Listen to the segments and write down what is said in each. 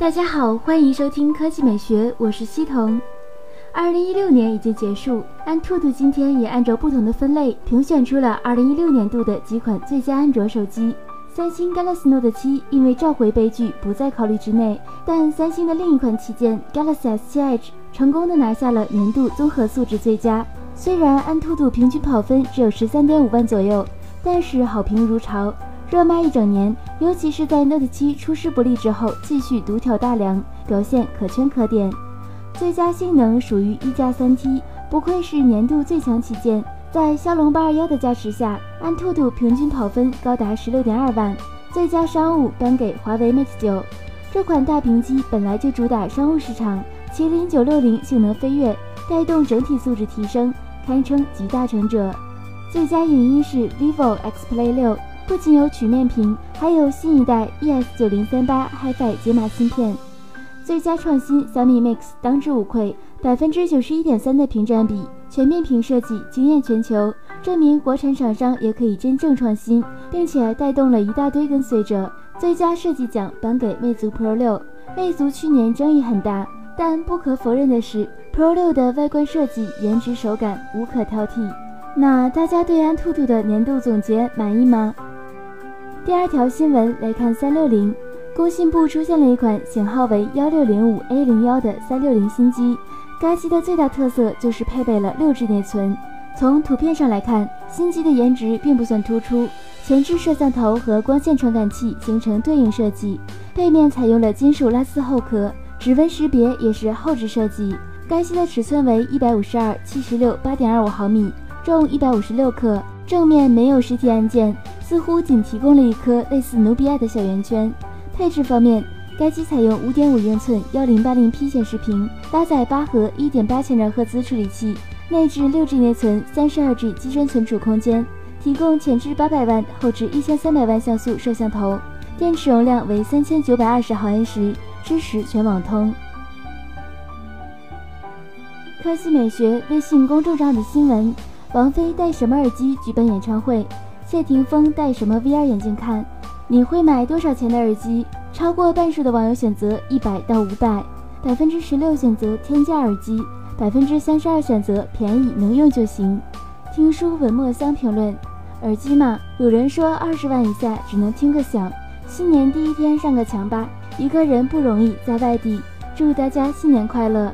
大家好，欢迎收听科技美学，我是西彤。二零一六年已经结束，安兔兔今天也按照不同的分类评选出了二零一六年度的几款最佳安卓手机。三星 Galaxy Note 7因为召回悲剧不在考虑之内，但三星的另一款旗舰 Galaxy S7 Edge 成功的拿下了年度综合素质最佳。虽然安兔兔平均跑分只有十三点五万左右，但是好评如潮，热卖一整年。尤其是在 Note 7出师不利之后，继续独挑大梁，表现可圈可点。最佳性能属于一加三 T，不愧是年度最强旗舰。在骁龙八二幺的加持下，安兔兔平均跑分高达十六点二万。最佳商务颁给华为 Mate 九，这款大屏机本来就主打商务市场，麒麟九六零性能飞跃，带动整体素质提升，堪称集大成者。最佳影音是 vivo X Play 六，不仅有曲面屏，还有新一代 ES 九零三八 HiFi 解码芯片。最佳创新小米 Mix 当之无愧，百分之九十一点三的屏占比。全面屏设计惊艳全球，证明国产厂商也可以真正创新，并且带动了一大堆跟随者。最佳设计奖颁给魅族 Pro 六。魅族去年争议很大，但不可否认的是，Pro 六的外观设计、颜值、手感无可挑剔。那大家对安兔兔的年度总结满意吗？第二条新闻来看，三六零，工信部出现了一款型号为幺六零五 A 零幺的三六零新机。该机的最大特色就是配备了六 G 内存。从图片上来看，新机的颜值并不算突出，前置摄像头和光线传感器形成对应设计，背面采用了金属拉丝后壳，指纹识别也是后置设计。该机的尺寸为一百五十二、七十六、八点二五毫米，重一百五十六克。正面没有实体按键，似乎仅提供了一颗类似努比亚的小圆圈。配置方面。该机采用五点五英寸幺零八零 P 显示屏，搭载八核一点八千兆赫兹处理器，内置六 G 内存，三十二 G 机身存储空间，提供前置八百万、后置一千三百万像素摄像头，电池容量为三千九百二十毫安时，支持全网通。科技美学微信公众号的新闻：王菲戴什么耳机举办演唱会？谢霆锋戴什么 VR 眼镜看？你会买多少钱的耳机？超过半数的网友选择一百到五百，百分之十六选择天价耳机，百分之三十二选择便宜能用就行。听书文墨香评论：耳机嘛，有人说二十万以下只能听个响。新年第一天上个墙吧，一个人不容易，在外地。祝大家新年快乐。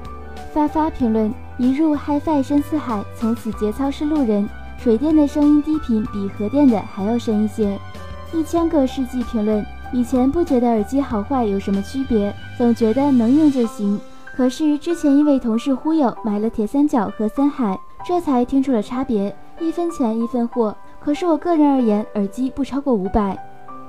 发发评论：一入 HiFi 深似海，从此节操是路人。水电的声音低频比核电的还要深一些。一千个世纪评论。以前不觉得耳机好坏有什么区别，总觉得能用就行。可是之前因为同事忽悠买了铁三角和森海，这才听出了差别，一分钱一分货。可是我个人而言，耳机不超过五百。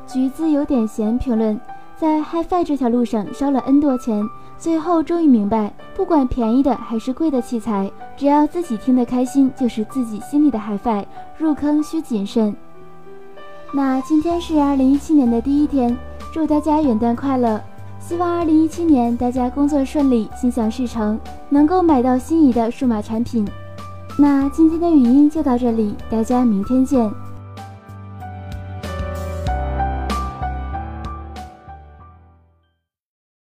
橘子有点咸评论，在 HiFi 这条路上烧了 N 多钱，最后终于明白，不管便宜的还是贵的器材，只要自己听得开心，就是自己心里的 HiFi。入坑需谨慎。那今天是二零一七年的第一天，祝大家元旦快乐！希望二零一七年大家工作顺利，心想事成，能够买到心仪的数码产品。那今天的语音就到这里，大家明天见。